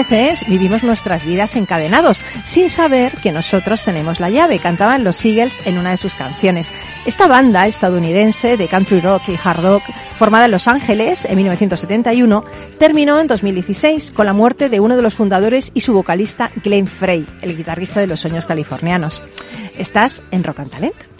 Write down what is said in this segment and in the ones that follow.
Veces vivimos nuestras vidas encadenados, sin saber que nosotros tenemos la llave, cantaban los Eagles en una de sus canciones. Esta banda estadounidense de country rock y hard rock, formada en Los Ángeles en 1971, terminó en 2016 con la muerte de uno de los fundadores y su vocalista Glenn Frey, el guitarrista de los sueños californianos. Estás en Rock and Talent.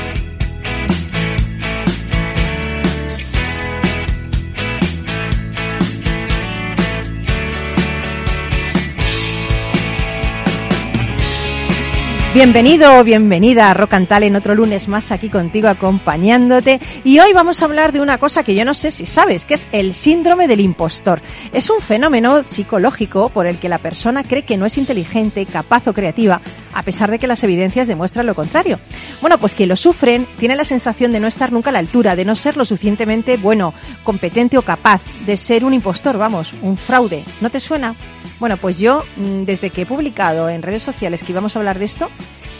Bienvenido o bienvenida a Rock and Talent, otro lunes más aquí contigo acompañándote. Y hoy vamos a hablar de una cosa que yo no sé si sabes, que es el síndrome del impostor. Es un fenómeno psicológico por el que la persona cree que no es inteligente, capaz o creativa, a pesar de que las evidencias demuestran lo contrario. Bueno, pues quien lo sufren tiene la sensación de no estar nunca a la altura, de no ser lo suficientemente bueno, competente o capaz, de ser un impostor, vamos, un fraude. ¿No te suena? Bueno, pues yo, mm, desde que he publicado en redes sociales que íbamos a hablar de esto,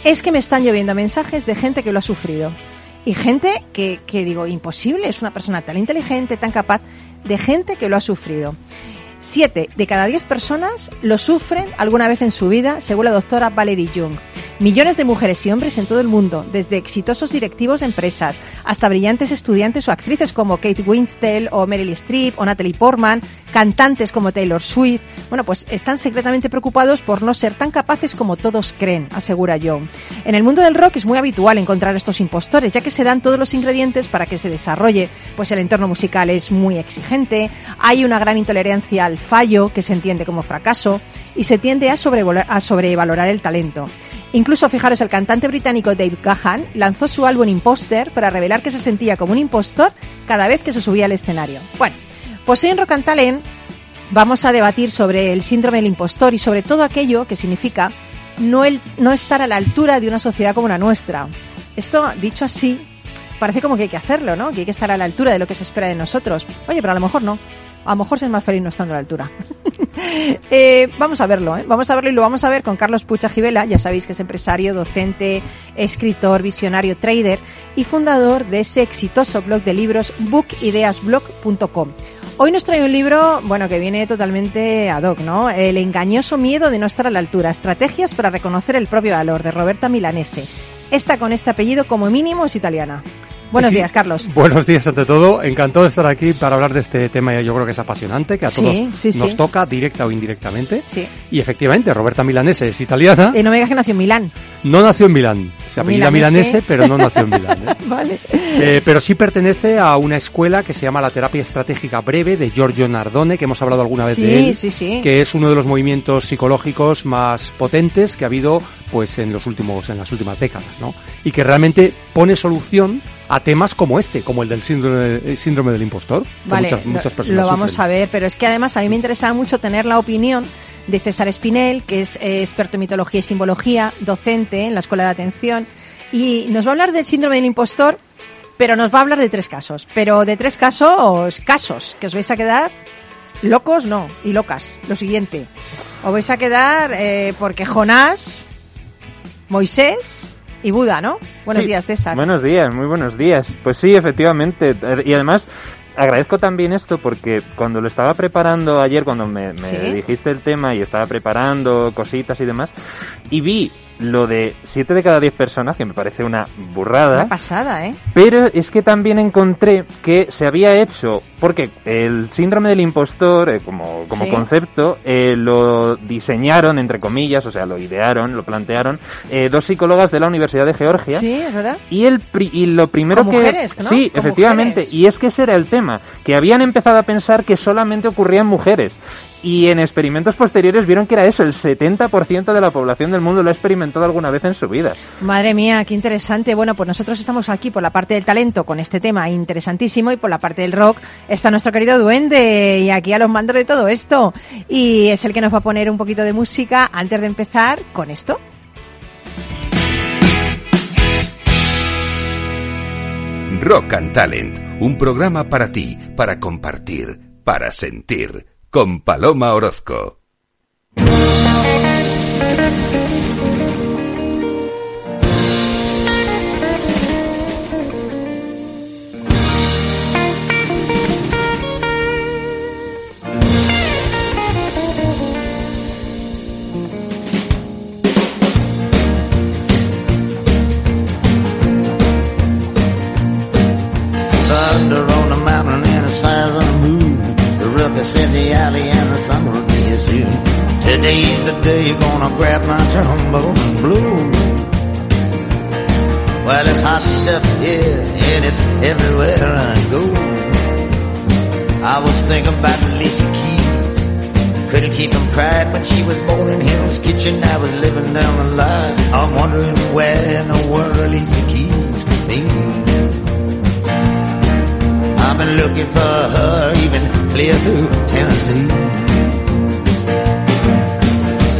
es que me están lloviendo mensajes de gente que lo ha sufrido. Y gente que, que digo, imposible, es una persona tan inteligente, tan capaz, de gente que lo ha sufrido. Siete de cada diez personas lo sufren alguna vez en su vida, según la doctora Valerie Jung. Millones de mujeres y hombres en todo el mundo, desde exitosos directivos de empresas hasta brillantes estudiantes o actrices como Kate Winslet o Meryl Streep o Natalie Portman, cantantes como Taylor Swift, bueno, pues están secretamente preocupados por no ser tan capaces como todos creen, asegura Jung. En el mundo del rock es muy habitual encontrar estos impostores, ya que se dan todos los ingredientes para que se desarrolle, pues el entorno musical es muy exigente, hay una gran intolerancia al fallo, que se entiende como fracaso, y se tiende a, a sobrevalorar el talento. Incluso, fijaros, el cantante británico Dave Gahan lanzó su álbum Imposter para revelar que se sentía como un impostor cada vez que se subía al escenario. Bueno, pues hoy en Rock and vamos a debatir sobre el síndrome del impostor y sobre todo aquello que significa no, el, no estar a la altura de una sociedad como la nuestra. Esto, dicho así, parece como que hay que hacerlo, ¿no? Que hay que estar a la altura de lo que se espera de nosotros. Oye, pero a lo mejor no. A lo mejor es más feliz no estando a la altura. Eh, vamos a verlo, ¿eh? Vamos a verlo y lo vamos a ver con Carlos Pucha Gibela. Ya sabéis que es empresario, docente, escritor, visionario, trader y fundador de ese exitoso blog de libros bookideasblog.com. Hoy nos trae un libro, bueno, que viene totalmente ad hoc, ¿no? El engañoso miedo de no estar a la altura. Estrategias para reconocer el propio valor, de Roberta Milanese. Esta con este apellido como mínimo es italiana. Buenos Sí. días, Carlos. Buenos días ante todo. Encantado de estar aquí para hablar de este tema. Yo creo que es apasionante, que a todos sí, sí. nos toca, directa o indirectamente. Sí. Y efectivamente, Roberta Milanese es italiana. Y no me digas que nació en Milán. No nació en Milán. Se apellida Milanese. Milanese, pero no nació en Milán. ¿eh? Vale. Eh, pero sí pertenece a una escuela que se llama la terapia estratégica breve de Giorgio Nardone, que hemos hablado alguna vez de él, sí, sí. que es uno de los movimientos psicológicos más potentes que ha habido pues en los últimos en las últimas décadas, ¿no? Y que realmente pone solución a temas como este, como el del síndrome, el síndrome del impostor, Vale, muchas, muchas personas lo vamos sufren. a ver, pero es que además a mí me interesaba mucho tener la opinión de César Espinel, que es eh, experto en mitología y simbología, docente en la Escuela de Atención, y nos va a hablar del síndrome del impostor, pero nos va a hablar de tres casos, pero de tres casos, casos, que os vais a quedar locos, no, y locas. Lo siguiente, os vais a quedar eh, porque Jonás, Moisés y Buda, ¿no? Buenos Sí. días, César. Buenos días, muy buenos días. Pues sí, efectivamente. Y además, agradezco también esto porque cuando lo estaba preparando ayer, cuando me, me Sí. dijiste el tema y estaba preparando cositas y demás, y vi lo de 7 de cada 10 personas, que me parece una burrada. Una pasada, ¿eh? Pero es que también encontré que se había hecho, porque el síndrome del impostor, eh, como, como Sí. concepto, eh, lo diseñaron, entre comillas, o sea, lo idearon, lo plantearon, eh, dos psicólogas de la Universidad de Georgia. Sí, es verdad. Y, el pri- y lo primero Con que... mujeres, ¿no? Sí, Con efectivamente. mujeres. Y es que ese era el tema, que habían empezado a pensar que solamente ocurría en mujeres. Y en experimentos posteriores vieron que era eso, el 70% de la población del mundo lo ha experimentado alguna vez en su vida. Madre mía, qué interesante. Bueno, pues nosotros estamos aquí por la parte del talento con este tema interesantísimo y por la parte del rock está nuestro querido duende y aquí a los mandos de todo esto. Y es el que nos va a poner un poquito de música antes de empezar con esto. Rock and Talent, un programa para ti, para compartir, para sentir, con Paloma Orozco. The in the alley and the sun will be soon. Today's the day you're gonna grab my trombone bloom. Well, it's hot stuff here and it's everywhere I go. I was thinking about Alicia Keys. Couldn't keep from crying when she was born in Hell's Kitchen. I was living down the line. I'm wondering where in the world Alicia Keys could be. I've been looking for her even clear through Tennessee.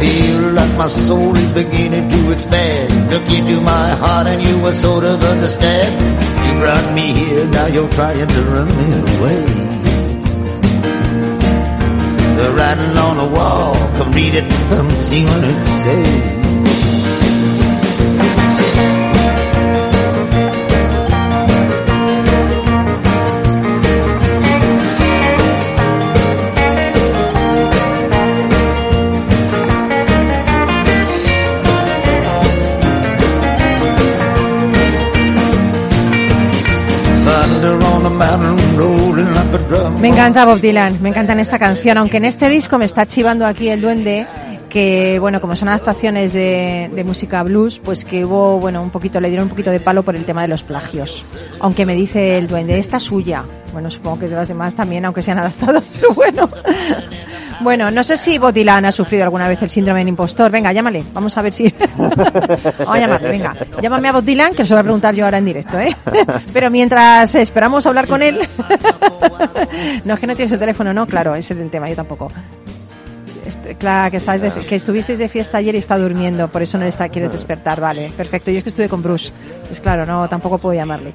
Feel like my soul is beginning to expand. Look into my heart and you will sort of understand. You brought me here, now you're trying to run me away. The writing on the wall, come read it, come see what it says. Me encanta Bob Dylan, me encanta en esta canción, aunque en este disco me está chivando aquí el duende que bueno, como son adaptaciones de, de música blues, pues que hubo, bueno, un poquito, le dieron un poquito de palo por el tema de los plagios. Aunque me dice el duende, esta es suya. Bueno, supongo que de las demás también, aunque sean adaptadas, pero bueno. Bueno, no sé si Bob Dylan ha sufrido alguna vez el síndrome del impostor. Venga, llámale, vamos a ver si... vamos a llamarle, venga. Llámame a Bob Dylan, que se lo voy a preguntar yo ahora en directo, ¿eh? Pero mientras esperamos hablar con él... no, es que no tiene su teléfono, ¿no? Claro, ese es el tema, yo tampoco. Est- claro, que, estabas de- que estuvisteis de fiesta ayer y está durmiendo, por eso no le está, quieres despertar, vale, perfecto. Yo es que estuve con Bruce, pues claro, no, tampoco puedo llamarle.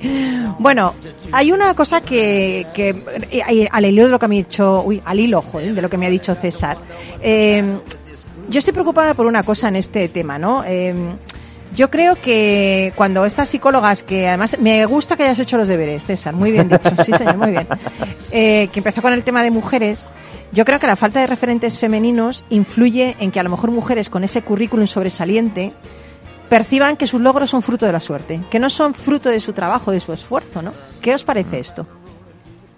Bueno, hay una cosa que, que eh, al hilo de lo que me ha dicho, uy, al hilo, joder, de lo que me ha dicho César. Eh, yo estoy preocupada por una cosa en este tema, ¿no? Eh, yo creo que cuando estas psicólogas, que además me gusta que hayas hecho los deberes, César, muy bien dicho, sí señor, muy bien, eh, que empezó con el tema de mujeres, yo creo que la falta de referentes femeninos influye en que a lo mejor mujeres con ese currículum sobresaliente perciban que sus logros son fruto de la suerte, que no son fruto de su trabajo, de su esfuerzo, ¿no? ¿Qué os parece esto?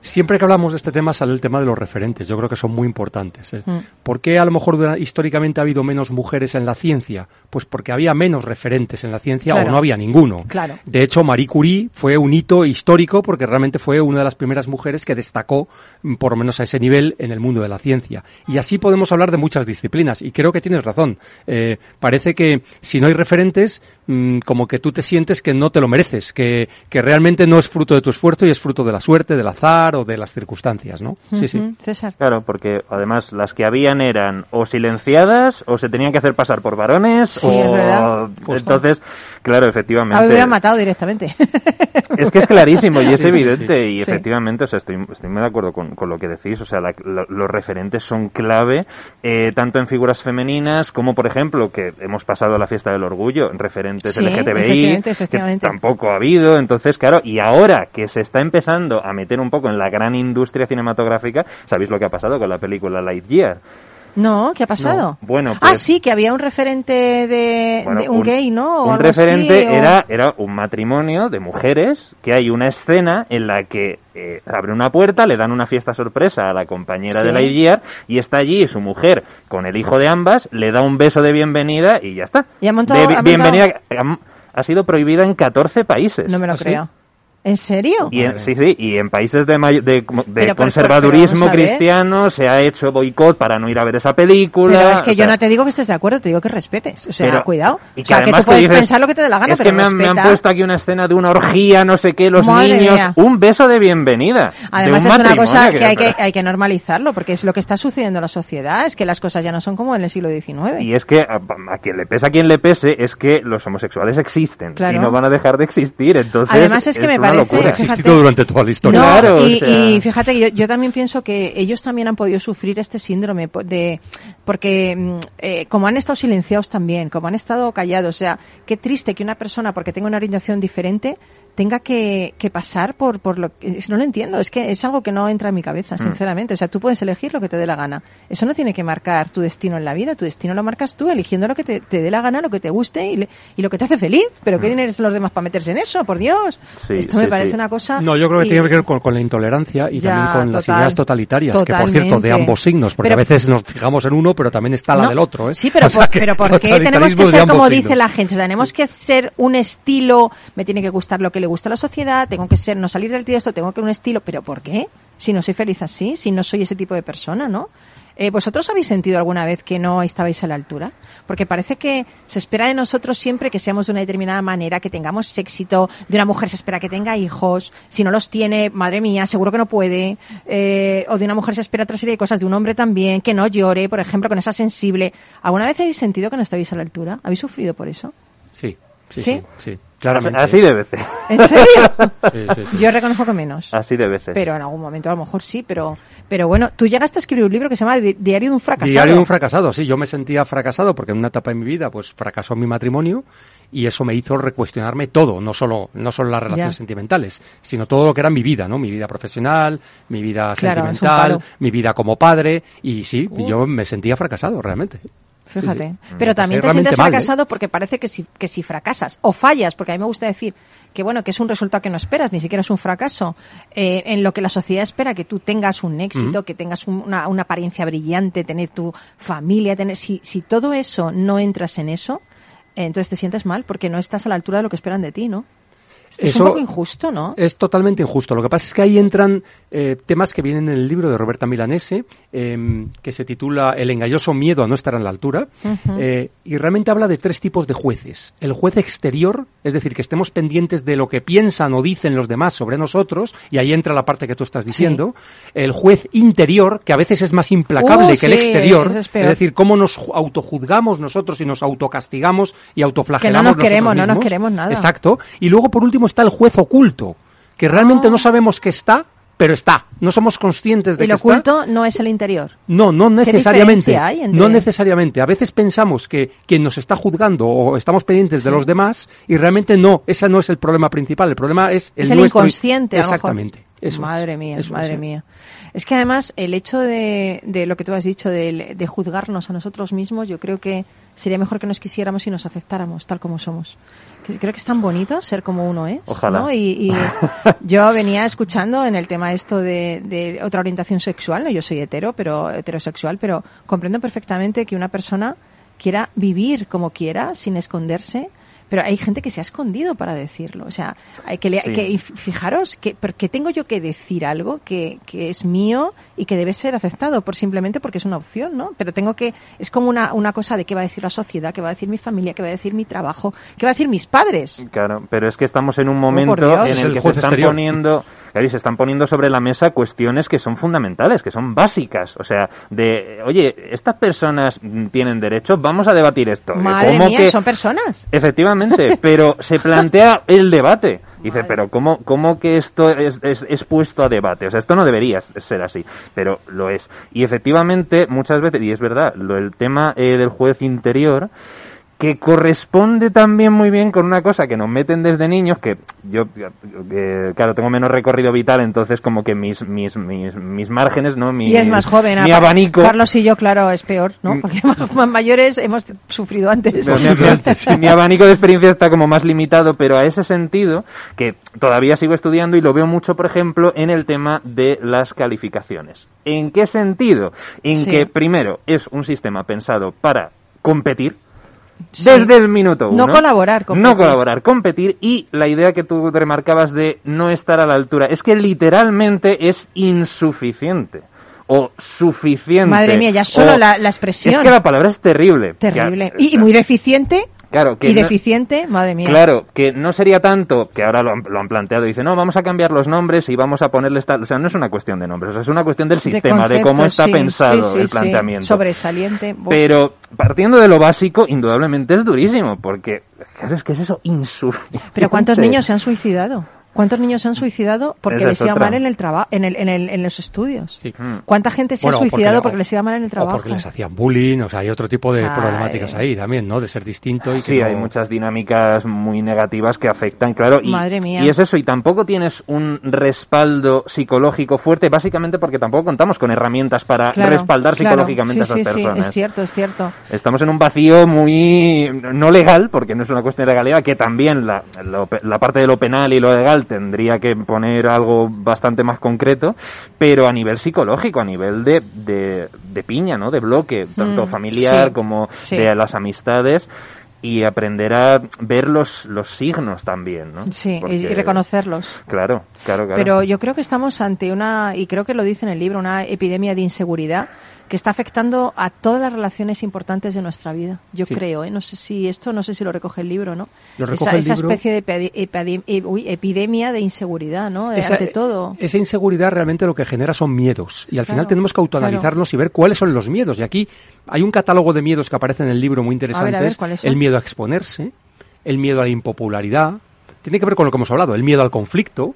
Siempre que hablamos de este tema sale el tema de los referentes. Yo creo que son muy importantes. ¿eh? Mm. ¿Por qué a lo mejor históricamente ha habido menos mujeres en la ciencia? Pues porque había menos referentes en la ciencia Claro. o no había ninguno. Claro. De hecho, Marie Curie fue un hito histórico porque realmente fue una de las primeras mujeres que destacó, mm, por lo menos a ese nivel, en el mundo de la ciencia. Y así podemos hablar de muchas disciplinas. Y creo que tienes razón. Eh, parece que si no hay referentes, mm, como que tú te sientes que no te lo mereces, que, que realmente no es fruto de tu esfuerzo y es fruto de la suerte, del azar o de las circunstancias, ¿no? Sí, sí. César. Claro, porque además las que habían eran o silenciadas o se tenían que hacer pasar por varones Sí, o es verdad. entonces, claro, A efectivamente. me hubieran matado directamente. Es que es clarísimo y es Sí, sí, evidente y Sí. efectivamente, o sea, estoy, estoy muy de acuerdo con, con lo que decís, o sea, la- lo- los referentes son clave, eh, tanto en figuras femeninas como, por ejemplo, que hemos pasado la fiesta del orgullo, referentes Sí, LGTBI, efectivamente, efectivamente. que tampoco ha habido, entonces, claro, y ahora que se está empezando a meter un poco en la gran industria cinematográfica, ¿sabéis lo que ha pasado con la película Lightyear? No, ¿qué ha pasado? No, bueno, ah, pues- sí, que había un referente de, Bueno, de un, gay, ¿no? O Un algo referente así, o- era, era un matrimonio de mujeres que hay una escena en la que eh, abre una puerta, le dan una fiesta sorpresa a la compañera Sí. de Lightyear y está allí su mujer con el hijo de ambas, le da un beso de bienvenida y ya está. Y ha montado- De- ha montado- bienvenida ha, ha sido prohibida en 14 países. No me lo ¿Ah, creo. ¿En serio? Y en, sí, sí, y en países de, may- de, de conservadurismo cristiano se ha hecho boicot para no ir a ver esa película. Pero es que o yo sea, no te digo que estés de acuerdo, te digo que respetes. O sea, pero- cuidado. y O sea, que además tú puedes dices, pensar lo que te dé la gana, es pero que me han, me han puesto aquí una escena de una orgía, no sé qué, los Madre niños, mía. un beso de bienvenida. Además de un es una cosa que hay que, hay que normalizarlo, porque es lo que está sucediendo en la sociedad, es que las cosas ya no son como en el siglo XIX. Y es que a, a quien le pese a quien le pese, es que los homosexuales existen Claro. y no van a dejar de existir. Entonces, Además es que me una locura. Ha existido durante toda la historia. No, Claro, y, o sea- y fíjate, que yo, yo también pienso que ellos también han podido sufrir este síndrome de porque mm, eh, como han estado silenciados también, como han estado callados, o sea, qué triste que una persona porque tenga una orientación diferente tenga que, que pasar por por lo que no lo entiendo, es que es algo que no entra en mi cabeza, sinceramente, o sea, tú puedes elegir lo que te dé la gana. Eso no tiene que marcar tu destino en la vida, tu destino lo marcas tú eligiendo lo que te, te dé la gana, lo que te guste y, le- y lo que te hace feliz, pero ¿qué tienen los demás para meterse en eso? Por Dios. Sí, Esto me sí, parece sí. una cosa No, yo creo que y- tiene que ver con, con la intolerancia y Ya, también con las ideas totalitarias, que por cierto, de ambos signos, porque Pero- a veces nos fijamos en uno, pero también está la No, del otro, ¿eh? Sí, pero, O sea por, pero ¿por qué tenemos que ser como signos. dice la gente? O sea, tenemos que ser un estilo, me tiene que gustar lo que le gusta la sociedad, tengo que ser, no salir del tiesto, tengo que un estilo, pero ¿por qué? Si no soy feliz así, si no soy ese tipo de persona, ¿no? Eh, ¿Vosotros habéis sentido alguna vez que no estabais a la altura? Porque parece que se espera de nosotros siempre que seamos de una determinada manera, que tengamos éxito. De una mujer se espera que tenga hijos. Si no los tiene, madre mía, seguro que no puede. Eh, o de una mujer se espera otra serie de cosas. De un hombre también, que no llore, por ejemplo, que no sea sensible. ¿Alguna vez habéis sentido que no estabais a la altura? ¿Habéis sufrido por eso? Sí, sí, ¿Sí? sí, sí, claramente. Así de veces. ¿En serio? Sí, sí, sí. Yo reconozco que menos. Así de veces. Pero en algún momento a lo mejor sí, pero, pero bueno, tú llegaste a escribir un libro que se llama Di- Diario de un fracasado. Diario de un fracasado, sí, yo me sentía fracasado porque en una etapa de mi vida pues fracasó mi matrimonio y eso me hizo recuestionarme todo, no solo no solo las relaciones Ya. sentimentales, sino todo lo que era mi vida, ¿no? Mi vida profesional, mi vida Claro, sentimental, mi vida como padre y sí, yo me sentía fracasado realmente. Fíjate. Sí, sí. Pero Lo también pasé te sientes mal, ¿eh? fracasado porque parece que si, que si fracasas o fallas, porque a mí me gusta decir que bueno, que es un resultado que no esperas, ni siquiera es un fracaso, eh, en lo que la sociedad espera que tú tengas un éxito, que tengas un- una, una apariencia brillante, tener tu familia, tener, si, si todo eso no entras en eso, eh, entonces te sientes mal porque no estás a la altura de lo que esperan de ti, ¿no? Esto es un poco injusto, ¿no? Es totalmente injusto. Lo que pasa es que ahí entran eh, temas que vienen en el libro de Roberta Milanese, eh, que se titula El engañoso miedo a no estar a la altura, eh, y realmente habla de tres tipos de jueces. El juez exterior, es decir, que estemos pendientes de lo que piensan o dicen los demás sobre nosotros, y ahí entra la parte que tú estás diciendo, el juez interior, que a veces es más implacable Uh, que el exterior, es decir, cómo nos ju- autojuzgamos nosotros y nos autocastigamos y autoflagelamos nos queremos, no nos queremos nada. Exacto. Y luego, por último, está el juez oculto, que realmente Ah. no sabemos que está, pero está. No somos conscientes de Y que lo está. oculto no es el interior. No, no necesariamente. diferencia hay entre- No necesariamente. A veces pensamos que quien nos está juzgando o estamos pendientes de los demás y realmente no, ese no es el problema principal. El problema es el es el nuestro. inconsciente. a lo mejor. Exactamente. Eso es. madre mía, Eso es, madre mía. Es que además el hecho de, de lo que tú has dicho, de, de juzgarnos a nosotros mismos, yo creo que sería mejor que nos quisiéramos y nos aceptáramos tal como somos. Que creo que es tan bonito ser como uno es. Ojalá. ¿no? Y, y yo venía escuchando en el tema esto de, de otra orientación sexual, ¿no? yo soy hetero, pero heterosexual, pero comprendo perfectamente que una persona quiera vivir como quiera, sin esconderse, pero hay gente que se ha escondido para decirlo. O sea, hay que, le- Sí. que fijaros que porque tengo yo que decir algo que, que es mío y que debe ser aceptado por simplemente porque es una opción, ¿no? Pero tengo que es como una, una cosa de qué va a decir la sociedad, qué va a decir mi familia, qué va a decir mi trabajo, qué va a decir mis padres. Claro, pero es que estamos en un Oh, momento en el el que se están exterior. poniendo, claro, y se están poniendo sobre la mesa cuestiones que son fundamentales, que son básicas. O sea, de, oye, estas personas tienen derecho, vamos a debatir esto. Eh, Madre ¿cómo mía, que- son personas. Efectivamente, pero se plantea el debate. Dice, Madre. pero ¿cómo, ¿cómo que esto es, es, es puesto a debate? O sea, esto no debería ser así, pero lo es. Y efectivamente, muchas veces, y es verdad, lo, el tema eh, del juez interior, que corresponde también muy bien con una cosa que nos meten desde niños, que yo, eh, claro, tengo menos recorrido vital, entonces como que mis, mis, mis, mis márgenes, ¿no? Mi, Y es más joven. Mi abanico. Carlos y yo, claro, es peor, ¿no? Mm. Porque más, mayores hemos sufrido antes. Mi, mi abanico de experiencia está como más limitado, pero a ese sentido, que todavía sigo estudiando y lo veo mucho, por ejemplo, en el tema de las calificaciones. ¿En qué sentido? En Sí. que, primero, es un sistema pensado para competir, Sí. desde el minuto uno. No colaborar, competir. No colaborar, competir. Y la idea que tú remarcabas de no estar a la altura es que literalmente es insuficiente. O suficiente. Madre mía, ya solo o- la, la expresión. Es que la palabra es terrible. Terrible. Y muy deficiente. Claro, que y no- deficiente, madre mía. Claro, que no sería tanto, que ahora lo han, lo han planteado, dice, no, vamos a cambiar los nombres y vamos a ponerles tal, o sea, no es una cuestión de nombres, o sea, es una cuestión del De sistema, de, cómo está sí, pensado sí, sí, el planteamiento. Sobresaliente. Pero partiendo de lo básico, indudablemente es durísimo, porque, claro, es que es eso, insuficiente. Pero ¿cuántos niños se han suicidado? ¿Cuántos niños se han suicidado porque Esa les es iba mal en el trabajo, en, el, en, el, en los estudios? Sí. Mm. ¿Cuánta gente se Bueno, ha porque suicidado le- porque, les iba mal en el O trabajo? porque les hacían bullying, o sea, hay otro tipo de O sea, problemáticas eh, ahí también, ¿no? De ser distinto y que Sí, no- hay muchas dinámicas muy negativas que afectan, claro. Y, Madre mía. Y es eso, y tampoco tienes un respaldo psicológico fuerte, básicamente porque tampoco contamos con herramientas para Claro, respaldar claro. psicológicamente sí, a esas sí, personas. Sí, es cierto, es cierto. Estamos en un vacío muy no legal, porque no es una cuestión de legalidad, que también la, lo- la parte de lo penal y lo legal tendría que poner algo bastante más concreto, pero a nivel psicológico, a nivel de, de, de piña, ¿no? De bloque, tanto Mm, familiar sí, como sí. de las amistades. Y aprender a ver los, los signos también, ¿no? Sí, Porque- y reconocerlos. Claro, claro, claro. Pero yo creo que estamos ante una, y creo que lo dice en el libro, una epidemia de inseguridad que está afectando a todas las relaciones importantes de nuestra vida. Yo Sí. creo, ¿eh? No sé si esto, no sé si lo recoge el libro, ¿no? Lo recoge esa el esa libro. especie de e- epidemia de inseguridad, ¿no? Esa- ante todo. Esa inseguridad realmente lo que genera son miedos. Y al Claro, final tenemos que autoanalizarnos y ver cuáles son los miedos. Y aquí hay un catálogo de miedos que aparece en el libro muy interesantes. A ver, el miedo a exponerse, el miedo a la impopularidad. Tiene que ver con lo que hemos hablado, el miedo al conflicto.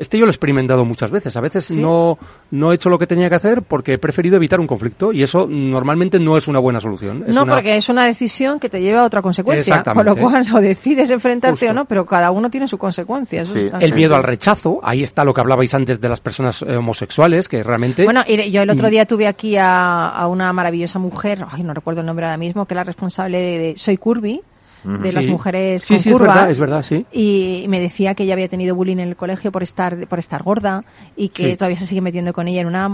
Este yo lo he experimentado muchas veces. A veces no, no he hecho lo que tenía que hacer porque he preferido evitar un conflicto y eso normalmente no es una buena solución. Es no, una- porque es una decisión que te lleva a otra consecuencia. Con lo cual, o decides enfrentarte Justo. o no, pero cada uno tiene su consecuencia. Eso Sí. está- El miedo al rechazo, ahí está lo que hablabais antes de las personas eh, homosexuales, que realmente... Bueno, y yo el Mm. otro día tuve aquí a, a una maravillosa mujer, ay, no recuerdo el nombre ahora mismo, que es la responsable de, de Soy Curvy, de Sí. las mujeres Sí, con sí, es curvas. verdad, es verdad, sí. Y me decía que ella había tenido bullying en el colegio por estar por estar gorda y que Sí. todavía se sigue metiendo con ella en una,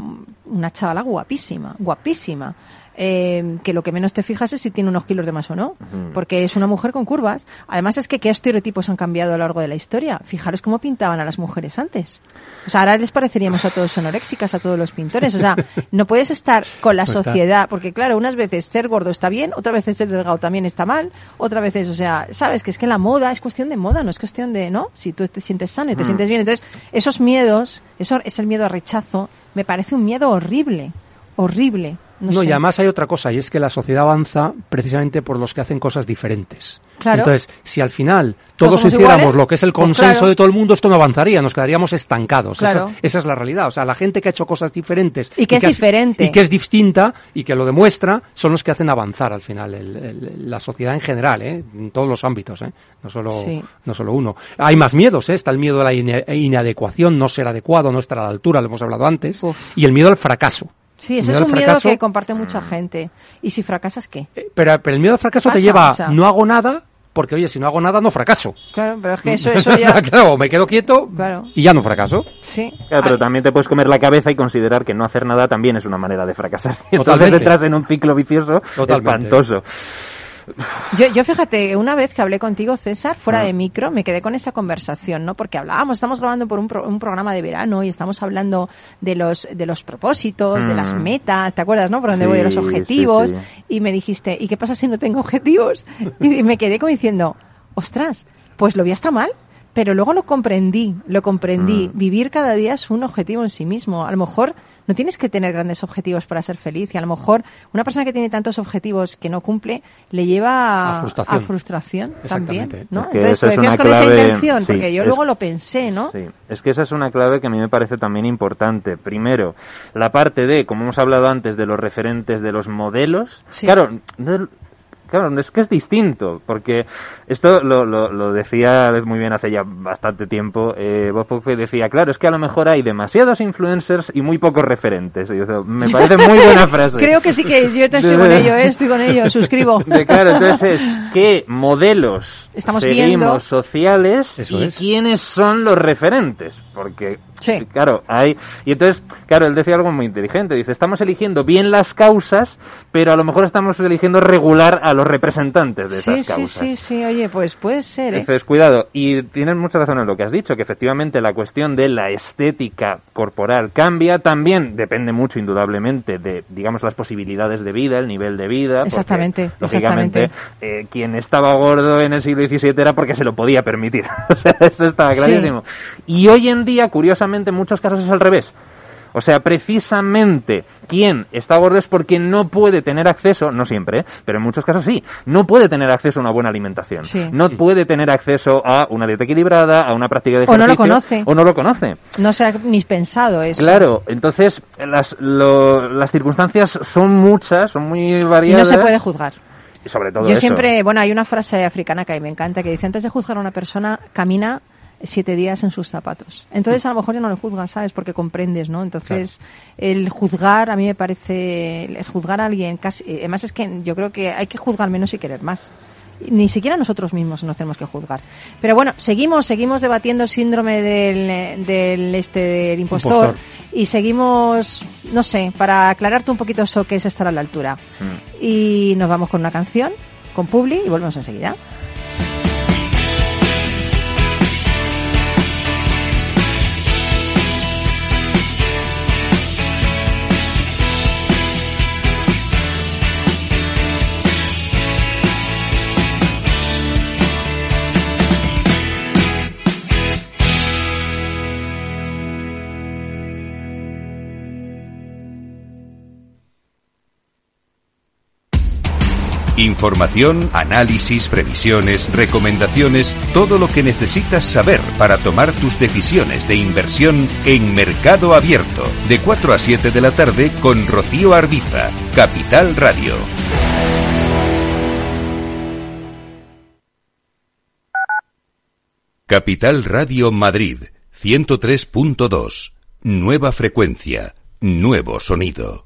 una chavala guapísima, guapísima. Eh, que lo que menos te fijas es si tiene unos kilos de más o no, porque es una mujer con curvas. Además es que qué estereotipos han cambiado a lo largo de la historia. Fijaros cómo pintaban a las mujeres antes. O sea, ahora les pareceríamos a todos anoréxicas, a todos los pintores. O sea, no puedes estar con la No está. sociedad, porque claro, unas veces ser gordo está bien, otras veces ser delgado también está mal, otras veces, o sea, sabes que es que la moda es cuestión de moda, no es cuestión de, ¿no? Si tú te sientes sano y te sientes bien. Entonces, esos miedos, eso es el miedo a rechazo, me parece un miedo horrible, horrible. No, No, sé. y además hay otra cosa, y es que la sociedad avanza precisamente por los que hacen cosas diferentes. Claro. Entonces, si al final todos hiciéramos iguales, lo que es el pues consenso claro. de todo el mundo, esto no avanzaría, nos quedaríamos estancados. Esa, es, esa es la realidad. O sea, la gente que ha hecho cosas diferentes Y que es diferente. y que es distinta y que lo demuestra, son los que hacen avanzar al final el- el- la sociedad en general, ¿eh? en todos los ámbitos, ¿eh? no, solo, Sí. no solo uno. Hay más miedos, ¿eh? está el miedo a la inadecuación, no ser adecuado, no estar a la altura, lo hemos hablado antes, Uf. y el miedo al fracaso. Sí, ese es un miedo que comparte mucha gente. ¿Y si fracasas qué? Eh, Pero, pero el miedo al fracaso te lleva, o sea. no hago nada, porque oye, si no hago nada, no fracaso. Claro, pero es que eso, eso ya... claro, me quedo quieto Claro. y ya no fracaso. Sí. Claro, pero Ay, también te puedes comer la cabeza y considerar que no hacer nada también es una manera de fracasar. Entonces Totalmente. entras en un ciclo vicioso Totalmente. espantoso. Yo, yo fíjate, una vez que hablé contigo, César, fuera Ah. de micro, me quedé con esa conversación, ¿no? Porque hablábamos, estamos grabando por un, pro- un programa de verano y estamos hablando de los, de los propósitos, de las Mm. metas, ¿te acuerdas, no? Por dónde Sí, voy, de los sí, objetivos. sí. Y me dijiste, ¿y qué pasa si no tengo objetivos? Y me quedé como diciendo, ostras, pues lo vi hasta mal. Pero luego lo comprendí, lo comprendí. Mm. Vivir cada día es un objetivo en sí mismo. A lo mejor no tienes que tener grandes objetivos para ser feliz. Y a lo mejor una persona que tiene tantos objetivos que no cumple le lleva A frustración. frustración también. ¿no? Es que Entonces esa lo es decías con esa intención, sí, porque yo es- luego lo pensé, ¿no? Sí, es que esa es una clave que a mí me parece también importante. Primero, la parte de, como hemos hablado antes, de los referentes, de los modelos. Sí. Claro, no- claro, es que es distinto, porque esto lo, lo, lo decía muy bien hace ya bastante tiempo. Eh, Bob decía, claro, es que a lo mejor hay demasiados influencers y muy pocos referentes. Y me parece muy buena frase. Creo que sí que yo estoy con ello, ¿eh? estoy con ello, suscribo. De, claro, entonces es qué modelos Estamos seguimos viendo. sociales Eso y es. quiénes son los referentes. Porque, Sí. claro, hay... Y entonces, claro, él decía algo muy inteligente. Dice, estamos eligiendo bien las causas, pero a lo mejor estamos eligiendo regular a los representantes de Sí, esas sí, causas. sí, sí, oye, pues puede ser, ¿eh? Entonces, cuidado. Y tienes mucha razón en lo que has dicho, que efectivamente la cuestión de la estética corporal cambia. También depende mucho, indudablemente, de, digamos, las posibilidades de vida, el nivel de vida. porque, Exactamente, lógicamente, exactamente. eh, quien estaba gordo en el siglo XVII era porque se lo podía permitir. o sea, eso estaba Sí. clarísimo. Y hoy en día, curiosamente, en muchos casos es al revés. O sea, precisamente quien está gordo es porque no puede tener acceso, no siempre, ¿eh? pero en muchos casos sí, no puede tener acceso a una buena alimentación. Sí. No puede tener acceso a una dieta equilibrada, a una práctica de O no ejercicio. lo conoce. O no lo conoce. No se ha ni pensado eso. Claro, entonces las, lo- las circunstancias son muchas, son muy Y no variadas. se puede juzgar. Y sobre todo Yo eso. siempre, bueno, hay una frase africana que a mí me encanta que dice, antes de juzgar a una persona, camina siete días en sus zapatos. Entonces a lo mejor ya no lo juzgas, ¿sabes? Porque comprendes, ¿no? Entonces el juzgar a mí me parece, el juzgar a alguien casi, eh, además es que yo creo que hay que juzgar menos y querer más. Ni siquiera nosotros mismos nos tenemos que juzgar. Pero bueno, seguimos, seguimos debatiendo el síndrome del, del este del impostor, Impostor. y seguimos, no sé, para aclararte un poquito eso que es estar a la altura. Mm. Y nos vamos con una canción, con Publi, y volvemos enseguida. Información, análisis, previsiones, recomendaciones, todo lo que necesitas saber para tomar tus decisiones de inversión en Mercado Abierto, de 4 a 7 de la tarde con Rocío Arbiza, Capital Radio. Capital Radio Madrid, 103.2. Nueva frecuencia, nuevo sonido.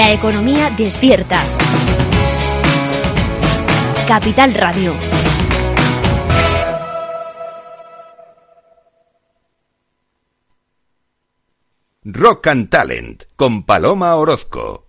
La economía despierta. Capital Radio. Rock and Talent con Paloma Orozco.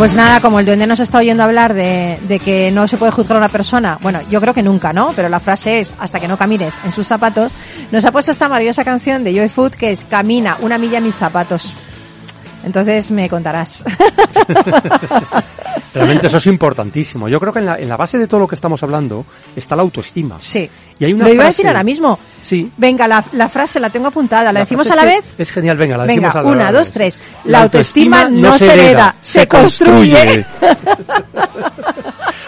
Pues nada, como el duende nos está oyendo hablar de, de que no se puede juzgar a una persona, bueno, yo creo que nunca, ¿no? Pero la frase es, hasta que no camines en sus zapatos, nos ha puesto esta maravillosa canción de Joy Food que es Camina una milla en mis zapatos. Entonces me contarás. Realmente eso es importantísimo. Yo creo que en la, en la base de todo lo que estamos hablando está la autoestima. sí. Y hay una Lo iba a decir ahora mismo. Sí. Venga, la, la frase la tengo apuntada. ¿La, decimos a la vez? Es genial, venga, la Venga, decimos a la una, dos, tres. La autoestima no se hereda, se construye.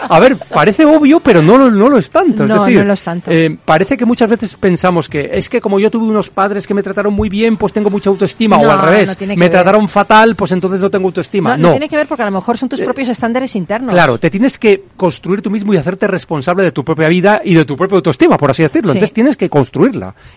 A ver, parece obvio, pero no, lo- no lo es tanto. Es No, decir, no lo es tanto. eh, parece que muchas veces pensamos que es que como yo tuve unos padres que me trataron muy bien, pues tengo mucha autoestima. o al revés, me ver. trataron fatal, pues entonces no tengo autoestima. No, no tiene que ver porque a lo mejor son tus Eh, propios estándares internos. Claro, te tienes que construir tú mismo y hacerte responsable de tu propia vida y de tu propia autoestima, por así decirlo. Sí. Entonces tienes que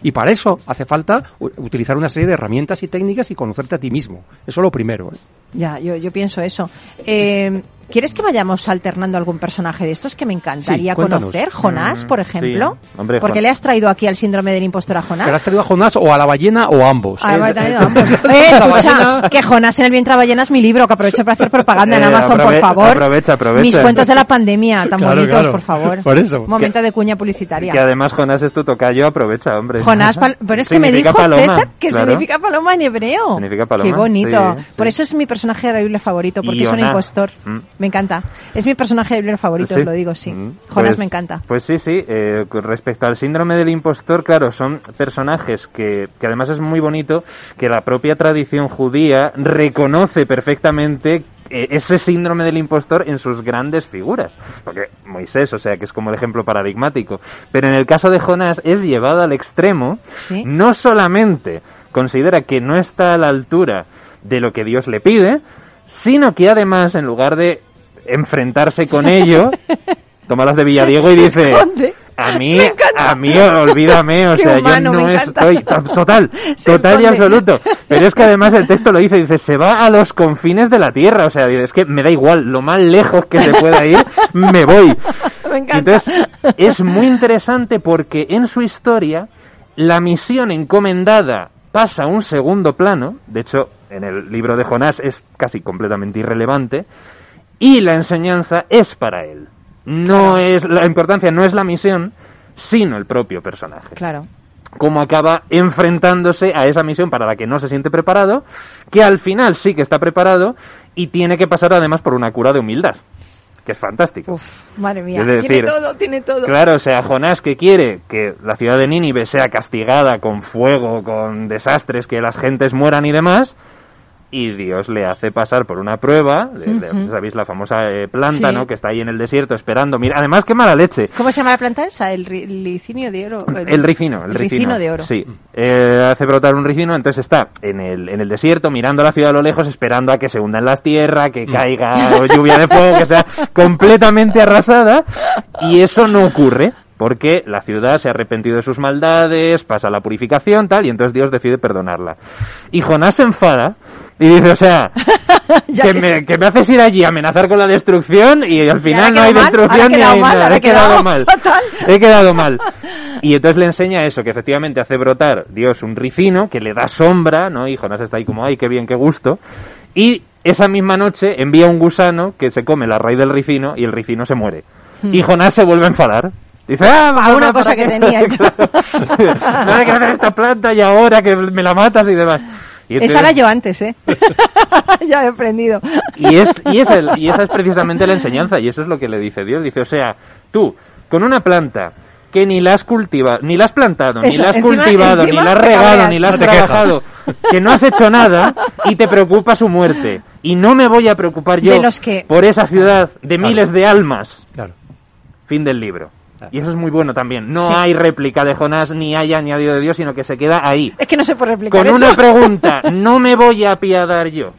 Y para eso hace falta utilizar una serie de herramientas y técnicas y conocerte a ti mismo. Eso es lo primero. ¿eh? Ya, yo, yo pienso eso. Eh, ¿Quieres que vayamos alternando algún personaje de estos que me encantaría Sí, conocer? Jonás, Mm, por ejemplo. sí. Hombre, ¿Por qué le has traído aquí al síndrome del impostor a Jonás? ¿Te la has traído a Jonás o a la ballena o a ambos? Ah, Eh, me ha traído eh, ambos. Eh, la escucha, ballena- que Jonás en el vientre de ballena es mi libro, que aprovecho para hacer propaganda en Eh, Amazon, por favor. aprovecha, aprovecha. Mis cuentos de la pandemia, tan Claro, bonitos, claro. por favor. Por eso. Momento de cuña publicitaria. Que además Jonás es tu tocayo, aprovecha, hombre. Jonás, pal- pero es que me dijo paloma, César que claro. significa paloma en hebreo. Significa paloma, Qué bonito. sí, sí. Por eso es mi personaje de la Biblia favorito, porque es un impostor. Mm. Me encanta. Es mi personaje de Biblia favorito, Sí. os lo digo, sí. Mm. Jonás Pues- me encanta. Pues sí, sí. eh, respecto al síndrome del impostor, claro, son personajes que, que además es muy bonito que la propia tradición judía reconoce perfectamente eh, ese síndrome del impostor en sus grandes figuras. Porque Moisés, o sea, que es como el ejemplo paradigmático. Pero en el caso de Jonás es llevado al extremo, Sí. no solamente considera que no está a la altura de lo que Dios le pide, sino que además, en lugar de enfrentarse con ello, toma las de Villadiego y dice, a mí, a mí, olvídame, o Qué sea, humano, yo no estoy, to- total, Se total y absoluto. Pero es que además el texto lo dice, dice, se va a los confines de la tierra, o sea, es que me da igual, lo más lejos que se pueda ir, me voy. Me. Entonces, es muy interesante porque en su historia la misión encomendada pasa a un segundo plano, de hecho, en el libro de Jonás es casi completamente irrelevante, y la enseñanza es para él. No es la importancia no es la misión, sino el propio personaje. Claro. Cómo acaba enfrentándose a esa misión para la que no se siente preparado, que al final sí que está preparado y tiene que pasar además por una cura de humildad, que es fantástico. Uf, madre mía. Es decir, tiene todo, tiene todo. Claro, o sea, Jonás que quiere que la ciudad de Nínive sea castigada con fuego, con desastres, que las gentes mueran y demás, y Dios le hace pasar por una prueba, de- de- Ujú. ¿sabéis? La famosa eh, planta, Sí. ¿no? Que está ahí en el desierto esperando. Mira, además, qué mala leche. ¿Cómo se llama la planta esa? El ri- licinio de oro. El ricino, el, ricino de oro. Sí, Eh, hace brotar un ricino, entonces está en el, en el desierto mirando la ciudad a lo lejos, esperando a que se hundan las tierras, Mm. que caiga lluvia de fuego, que sea completamente arrasada, y eso no ocurre. Porque la ciudad se ha arrepentido de sus maldades, pasa la purificación, tal, y entonces Dios decide perdonarla. Y Jonás se enfada y dice, o sea, que, que me, que me haces ir allí a amenazar con la destrucción y al final no hay mal, destrucción ni hay mal, nada. He quedado mal. He quedado mal. Y entonces le enseña eso, que efectivamente hace brotar Dios un ricino que le da sombra, ¿no? Y Jonás está ahí como, ay, qué bien, qué gusto. Y esa misma noche envía un gusano que se come la raíz del ricino y el ricino se muere. Y Jonás se vuelve a enfadar. Dice, ah. Alguna ¿para cosa que qué?". tenía. Claro. Nada que hacer esta planta y ahora que me la matas y demás. Y Esa era yo antes, ¿eh? ya he aprendido. y, es, y, es el- y esa es precisamente la enseñanza, y eso es lo que le dice Dios. Dice, o sea, tú, con una planta que ni la has cultivado, ni la has plantado, ni la has encima- cultivado, encima ni la has regado, ni la has No trabajado, que no has hecho nada y te preocupa su muerte. Y no me voy a preocupar yo De los que- por esa ciudad de miles de almas. Claro. Fin del libro. Y eso es muy bueno también. No Sí. hay réplica de Jonás, ni hay añadido de Dios, sino que se queda ahí. Es que no se puede replicar Con eso. una pregunta, no me voy a apiadar yo.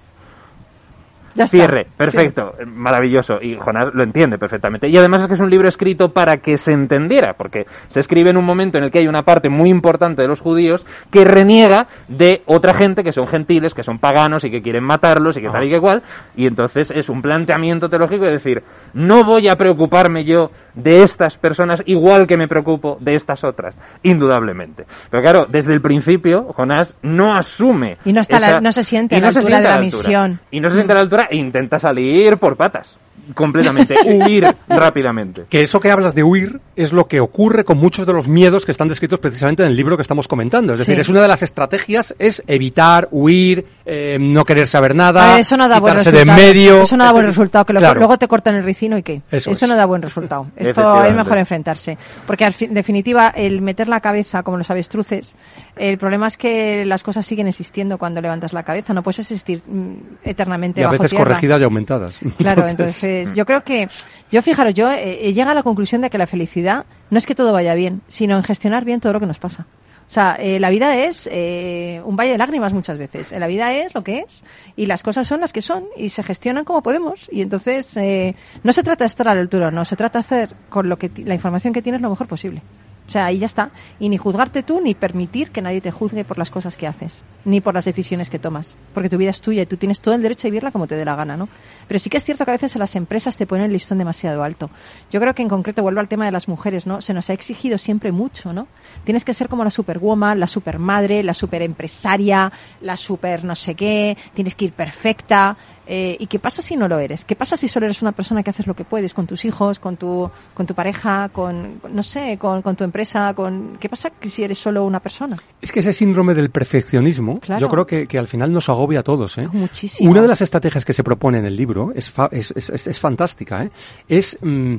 Ya está. Cierre, perfecto, maravilloso. Y Jonás lo entiende perfectamente. Y además es que es un libro escrito para que se entendiera, porque se escribe en un momento en el que hay una parte muy importante de los judíos que reniega de otra gente que son gentiles, que son paganos y que quieren matarlos y que tal y que cual. Y entonces es un planteamiento teológico de decir, no voy a preocuparme yo de estas personas igual que me preocupo de estas otras, indudablemente. Pero claro, desde el principio Jonás no asume Y no está la- no se siente a la no se altura siente de la altura. misión. Y no se siente a la altura intenta salir por patas. Completamente, huir rápidamente. Que eso que hablas de huir es lo que ocurre con muchos de los miedos que están descritos precisamente en el libro que estamos comentando. Es decir, Sí. es una de las estrategias, es evitar, huir, eh, no querer saber nada, ver, eso no da buen quitarse resultado. de en medio. Eso no da buen resultado, que lo- Claro. luego te cortan el ricino y qué. Eso es. no da buen resultado. Esto es mejor enfrentarse. Porque al fin- en definitiva, el meter la cabeza como los avestruces, el problema es que las cosas siguen existiendo cuando levantas la cabeza. No puedes existir mm, eternamente Y a bajo veces tierra. corregidas y aumentadas. Claro, entonces yo creo que, yo fijaros, yo eh, llega a la conclusión de que la felicidad no es que todo vaya bien, sino en gestionar bien todo lo que nos pasa. O sea, eh, la vida es eh, un valle de lágrimas muchas veces. Eh, La vida es lo que es y las cosas son las que son y se gestionan como podemos. Y entonces eh, no se trata de estar a la altura, no, se trata de hacer con lo que la información que tienes lo mejor posible. O sea, ahí ya está. Y ni juzgarte tú, ni permitir que nadie te juzgue por las cosas que haces, ni por las decisiones que tomas. Porque tu vida es tuya y tú tienes todo el derecho a vivirla como te dé la gana, ¿no? Pero sí que es cierto que a veces las empresas te ponen el listón demasiado alto. Yo creo que en concreto, vuelvo al tema de las mujeres, ¿no? Se nos ha exigido siempre mucho, ¿no? Tienes que ser como la superwoman, la supermadre, la superempresaria, la super no sé qué, tienes que ir perfecta. Eh, ¿Y qué pasa si no lo eres? ¿Qué pasa si solo eres una persona que haces lo que puedes con tus hijos, con tu, con tu pareja, con, no sé, con, con tu empresa? Con, ¿Qué pasa si eres solo una persona? Es que ese síndrome del perfeccionismo, Claro. yo creo que, que al final nos agobia a todos. ¿eh? Muchísimo. Una de las estrategias que se propone en el libro es, fa- es, es- es- es fantástica. ¿eh? Es mm,